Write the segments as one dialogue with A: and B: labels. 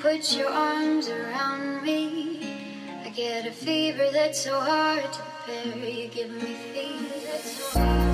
A: Put your arms around me. I get a fever that's so hard to bear. You give me fever that's so hard.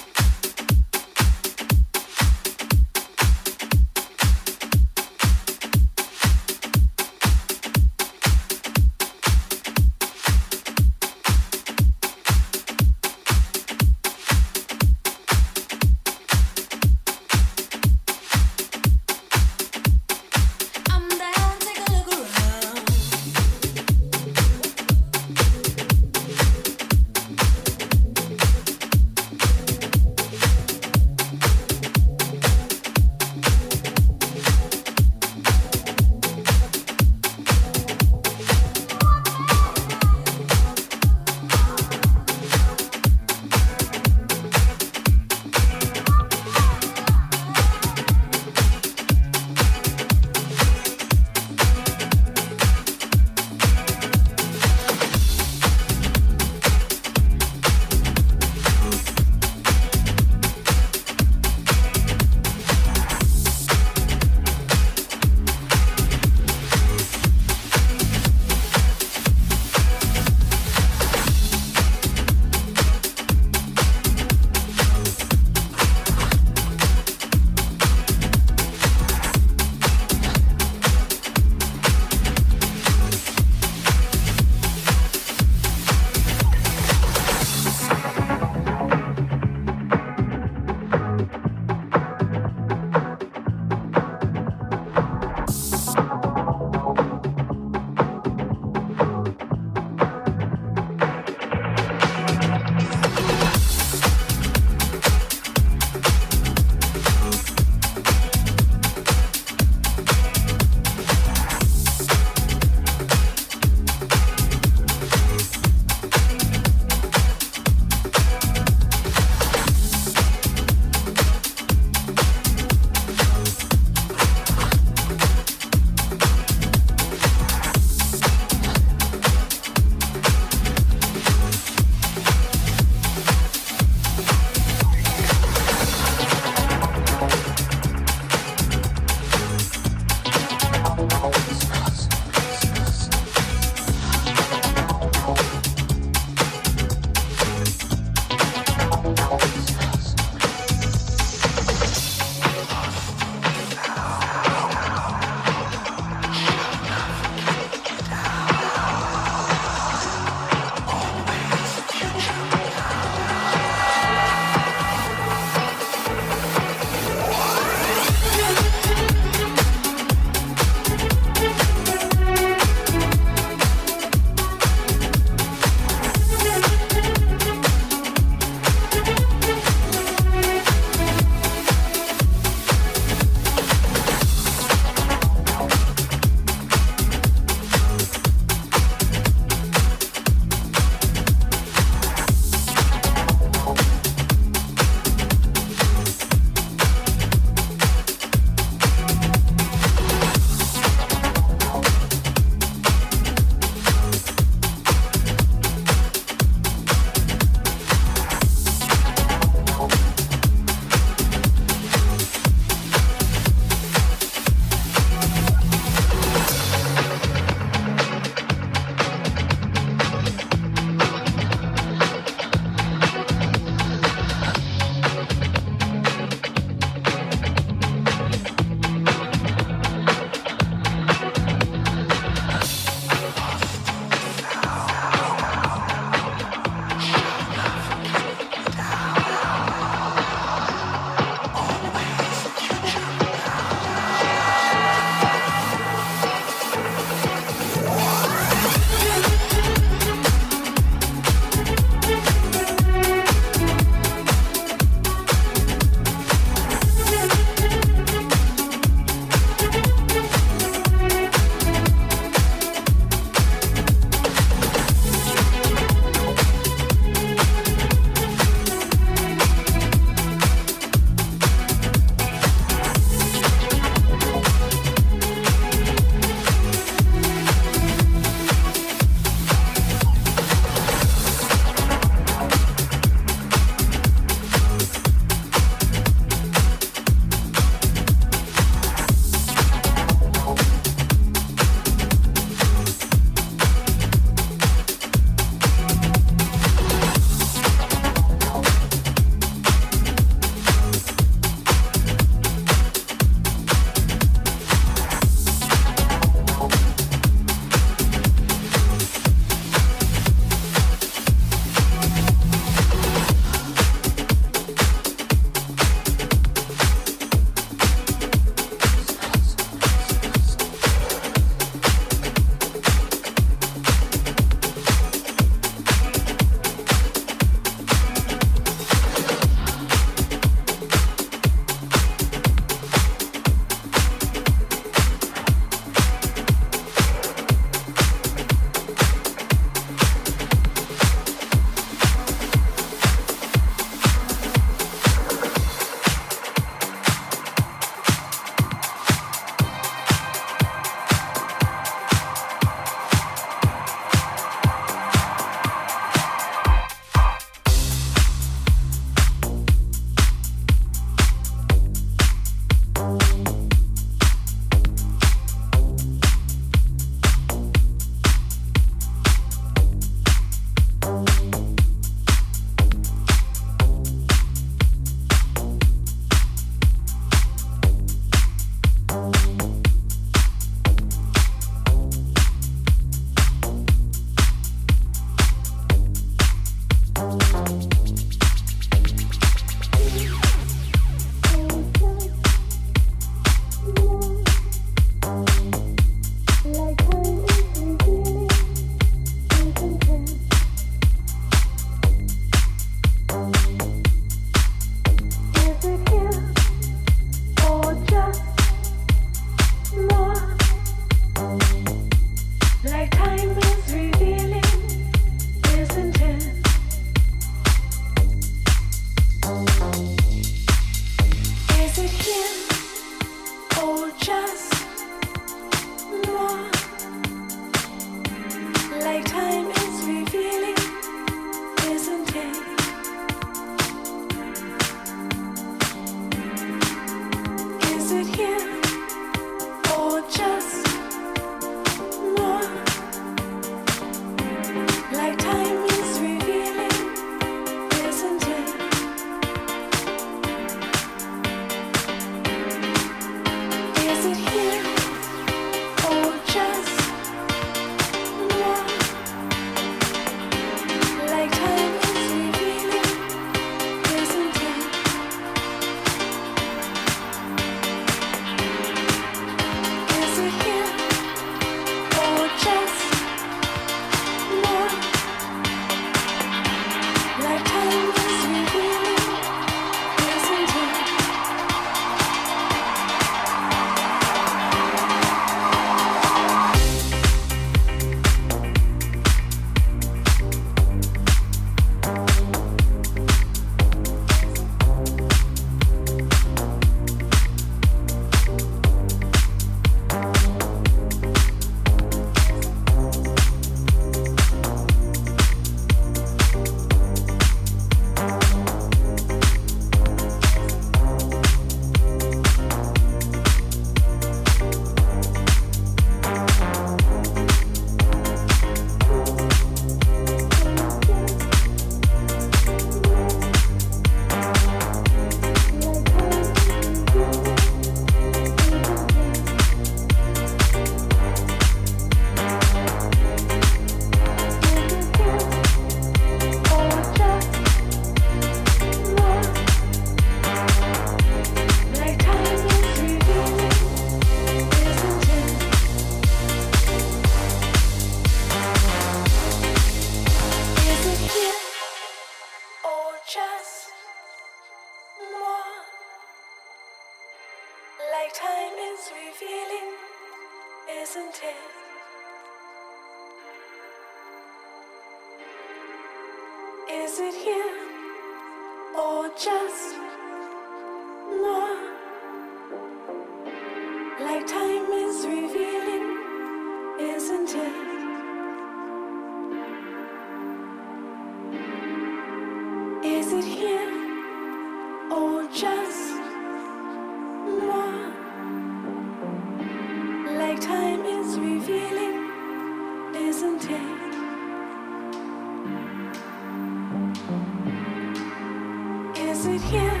B: sit here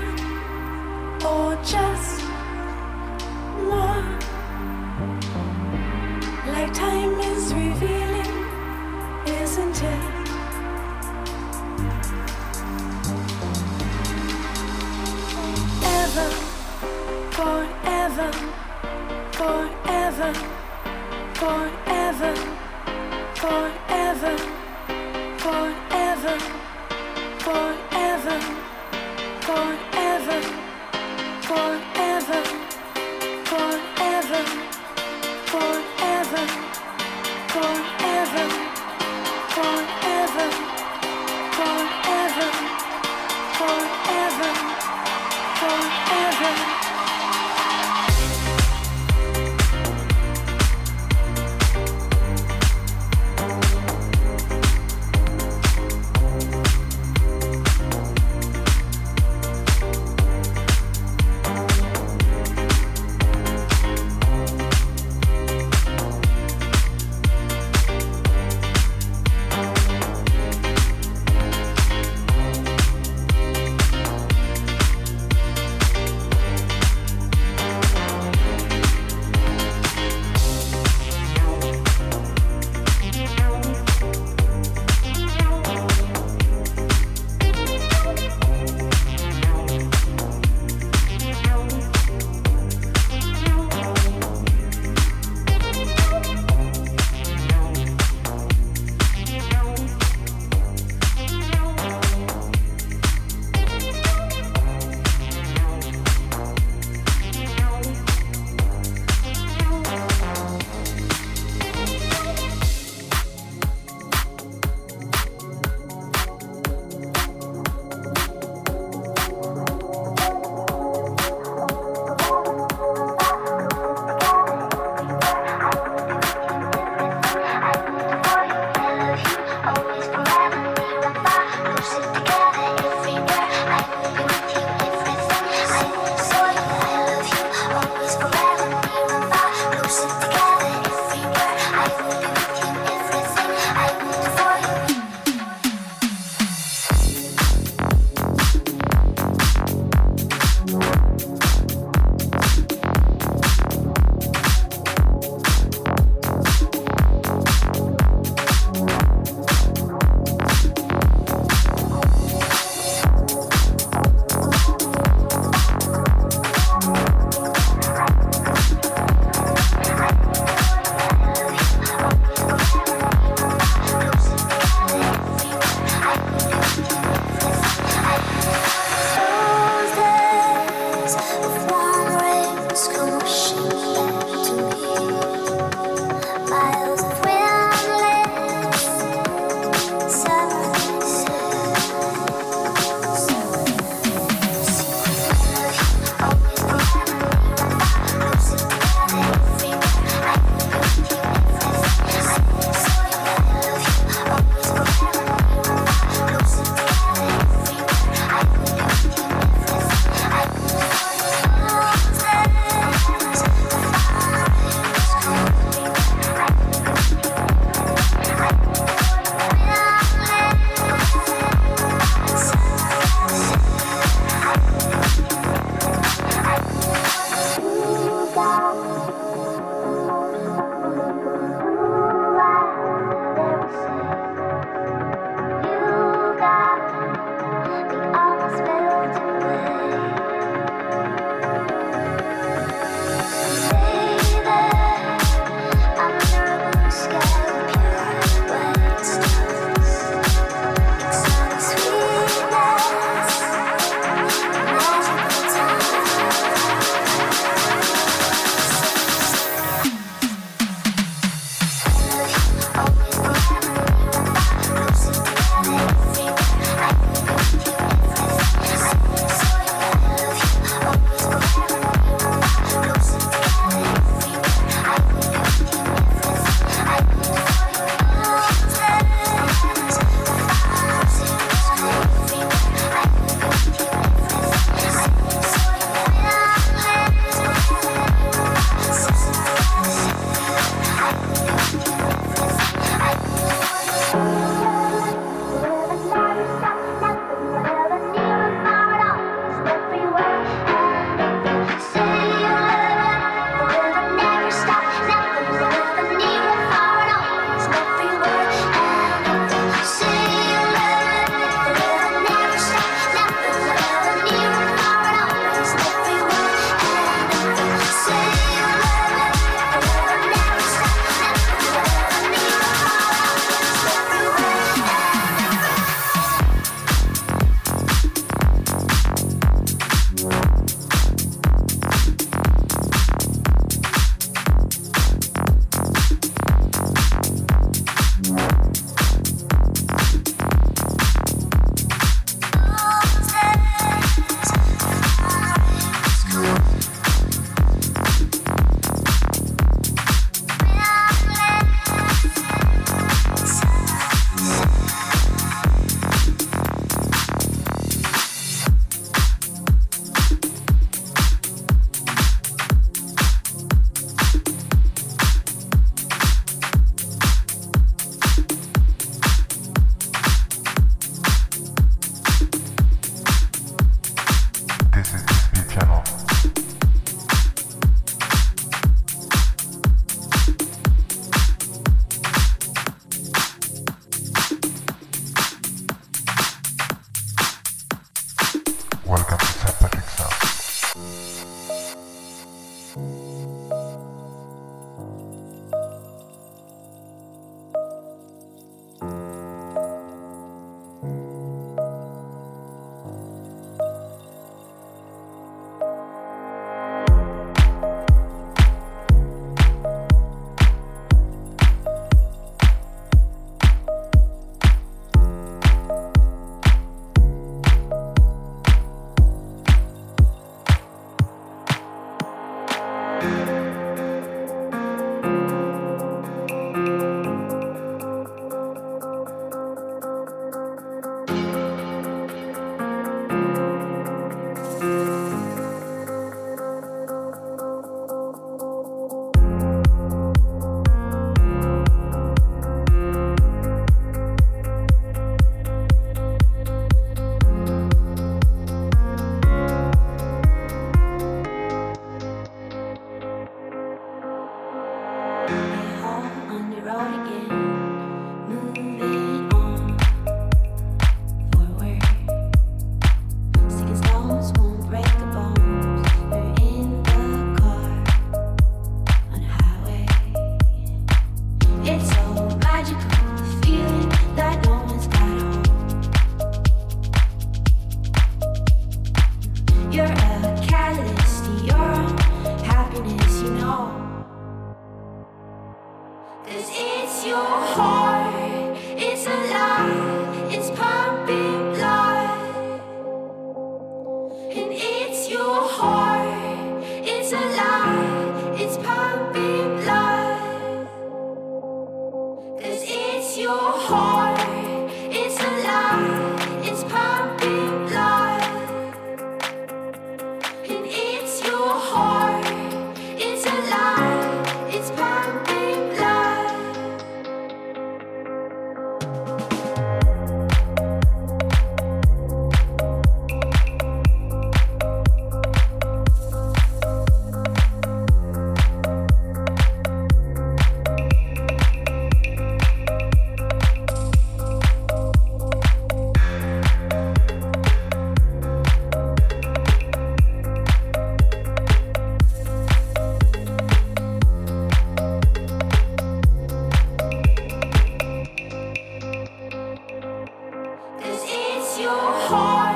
B: war,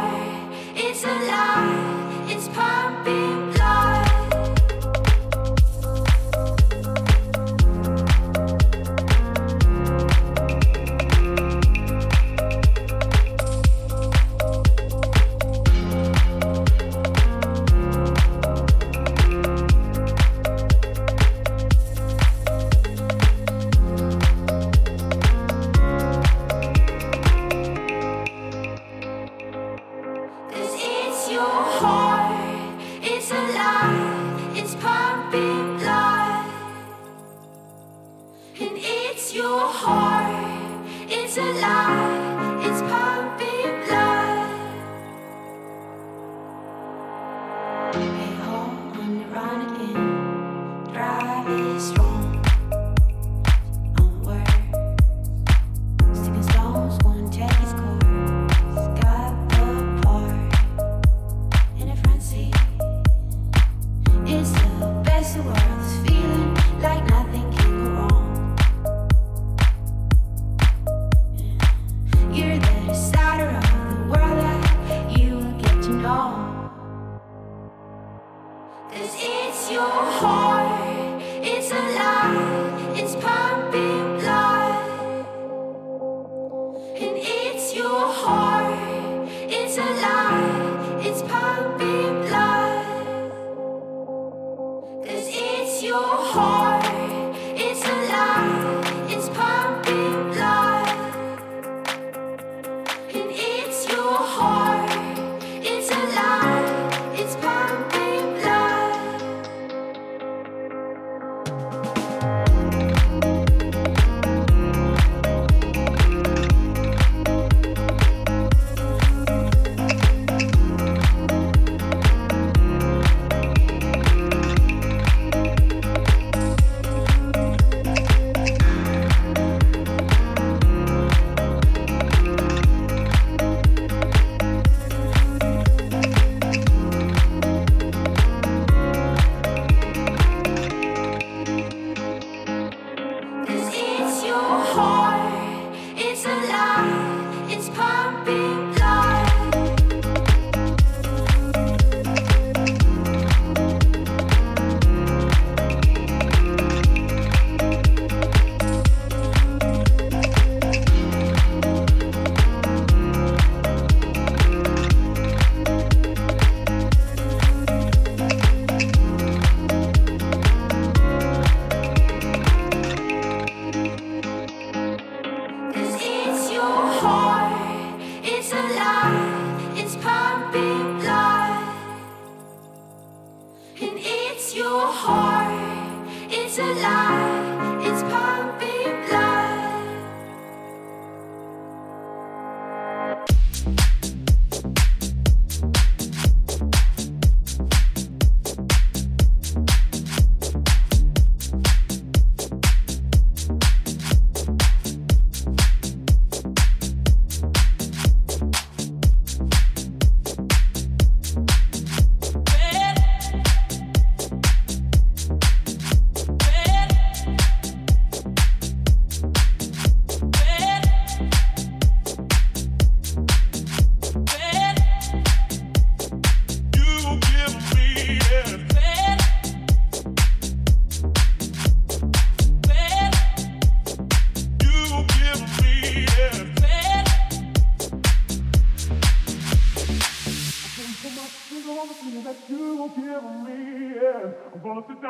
B: it's a lie.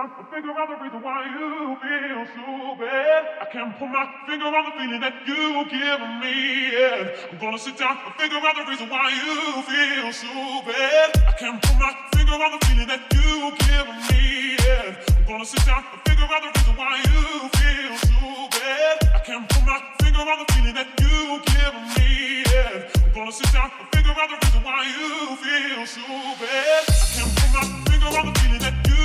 C: trying to figure out the reason why you feel so bad. I can't put my finger on the feeling that you give me. Yeah. I'm gonna sit down and figure out the reason why you feel so bad. I can't put my finger on the feeling that you give me. Yeah. I'm gonna sit down and figure out the reason why you feel so bad. I can't put my finger on the feeling that you give me. Yeah. I'm gonna sit down and figure out the reason why you feel so bad. I can't put my finger on the feeling that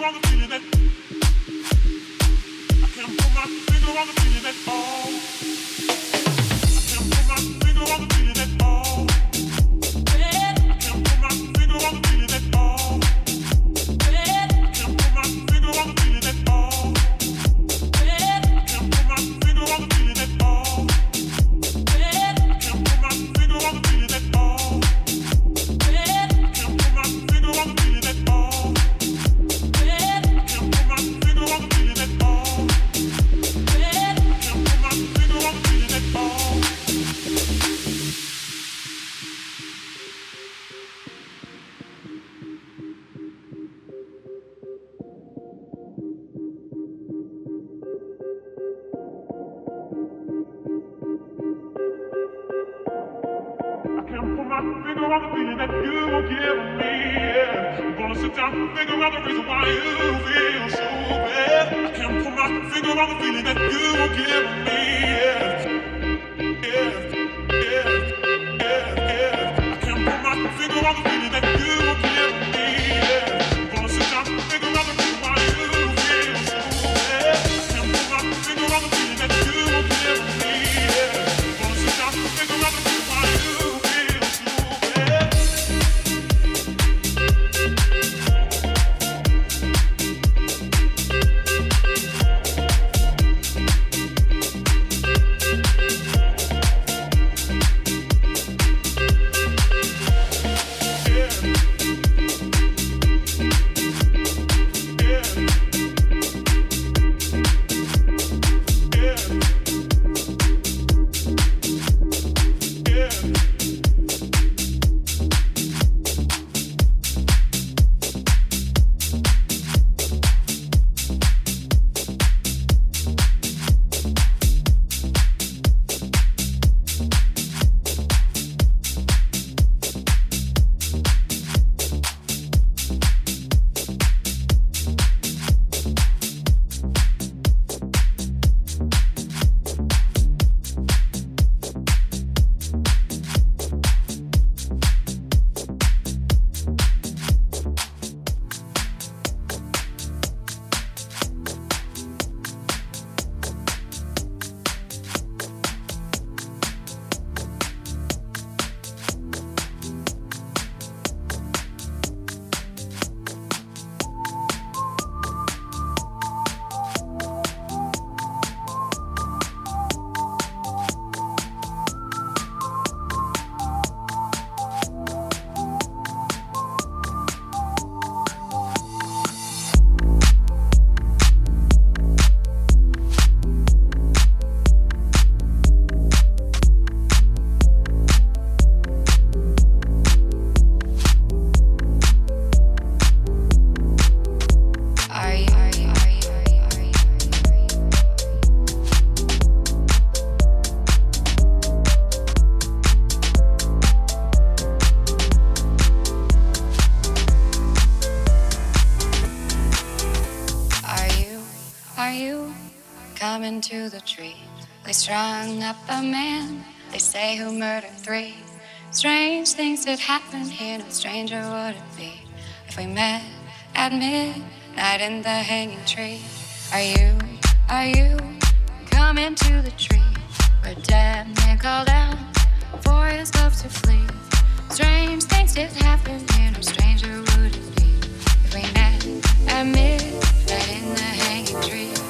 C: finger on the feeling I can't put my finger on the feeling that oh.
D: strung up a man, they say, who murdered three. Strange things did happen here, no stranger would it be if we met at midnight in the hanging tree. Are you, are you coming to the tree where dead man called out for his love to flee? Strange things did happen here, no stranger would it be if we met at midnight in the hanging tree.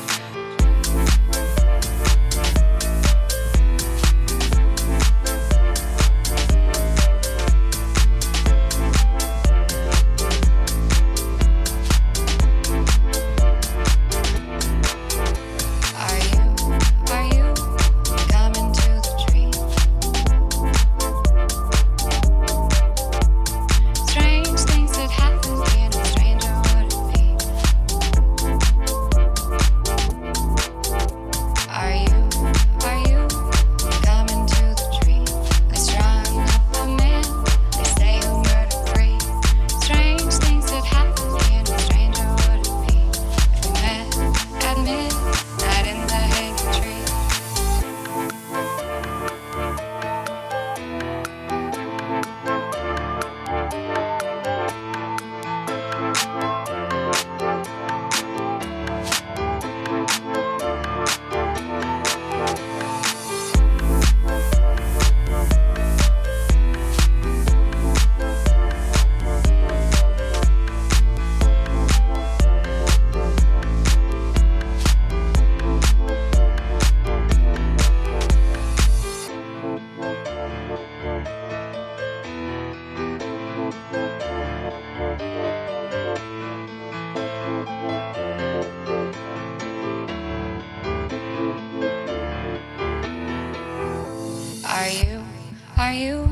D: are you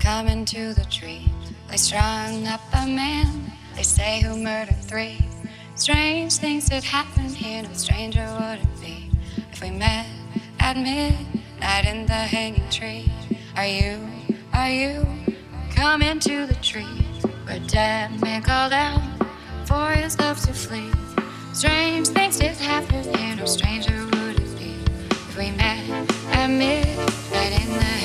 D: coming to the tree? They strung up a man, they say who murdered three. Strange things that happen here, no stranger would it be if we met at midnight in the hanging tree. Are you, are you coming to the tree where dead men called out for his love to flee? Strange things did happen here, no stranger would it be if we met at midnight in the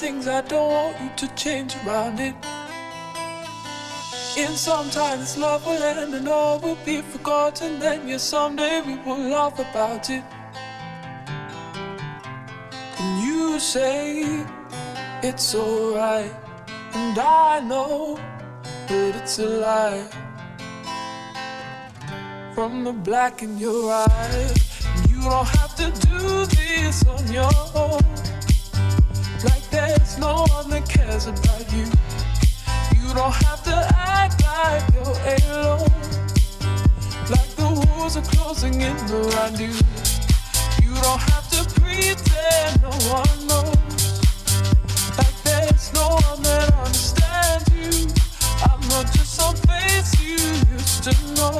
E: things I don't want you to change around it. In some time, this love will end and all will be forgotten. Then, yeah, someday we will laugh about it. And you say it's alright, and I know that it's a lie. From the black in your eyes, you don't have to do this on your own. There's no one that cares about you. You don't have to act like you're alone. Like the walls are closing in around you. You don't have to pretend no one knows. Like there's no one that understands you. I'm not just some face you used to know.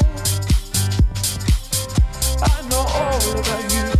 E: I know all about you.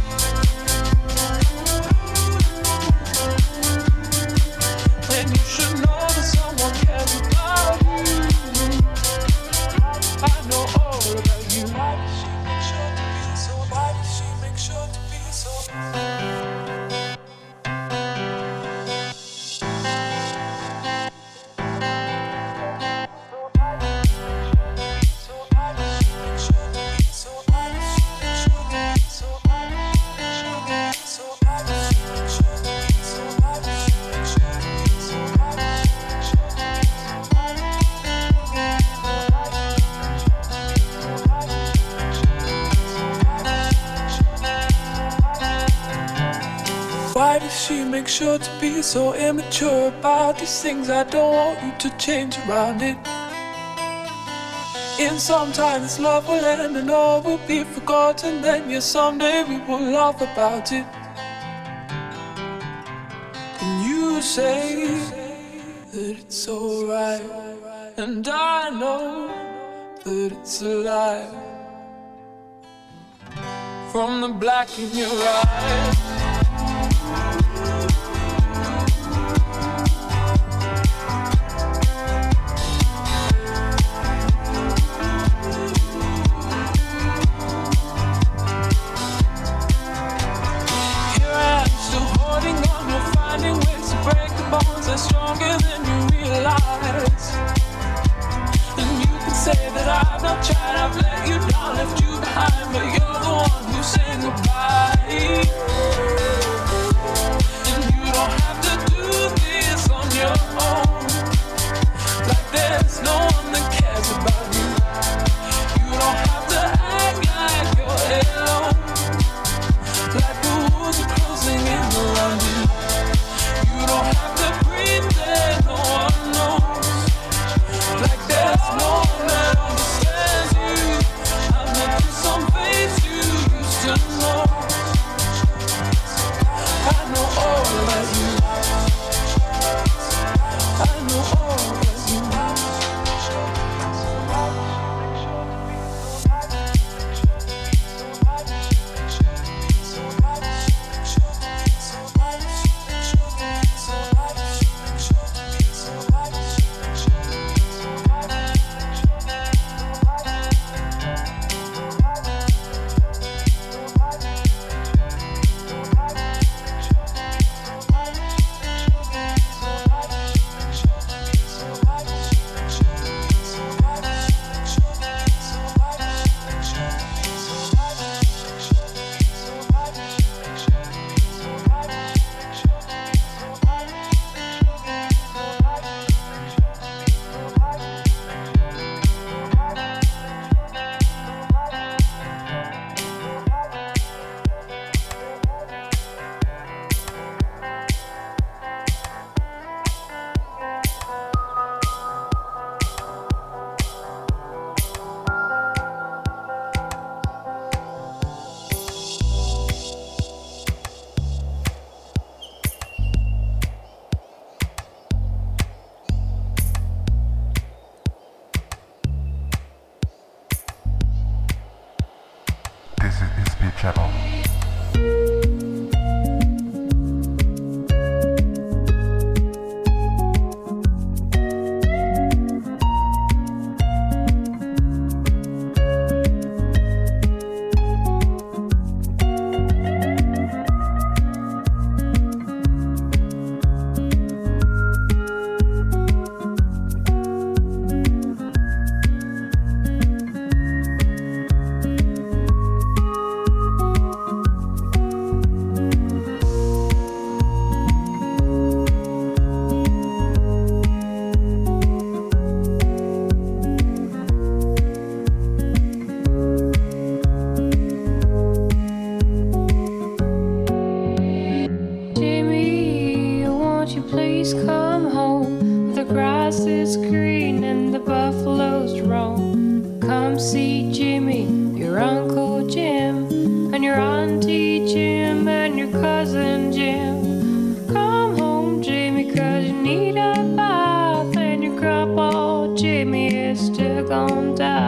E: sure about these things. I don't want you to change around it. In some time, this love will end and all will be forgotten. Then, yes, someday we will laugh about it. And you say that it's alright, and I know that it's a lie. From the black in your eyes. stronger than you realize. And you can say that I've not tried, I've let you down, left you behind, but you're the one who said goodbye.
F: got bath and your crop all Jimmy is still gonna die.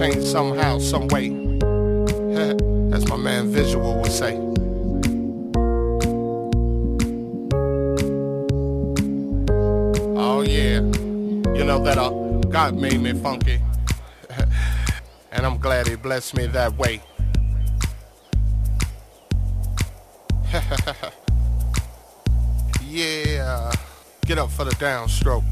G: change somehow, some way. As my man Visual would say. Oh yeah, you know that uh, God made me funky, and I'm glad He blessed me that way. yeah, get up for the downstroke.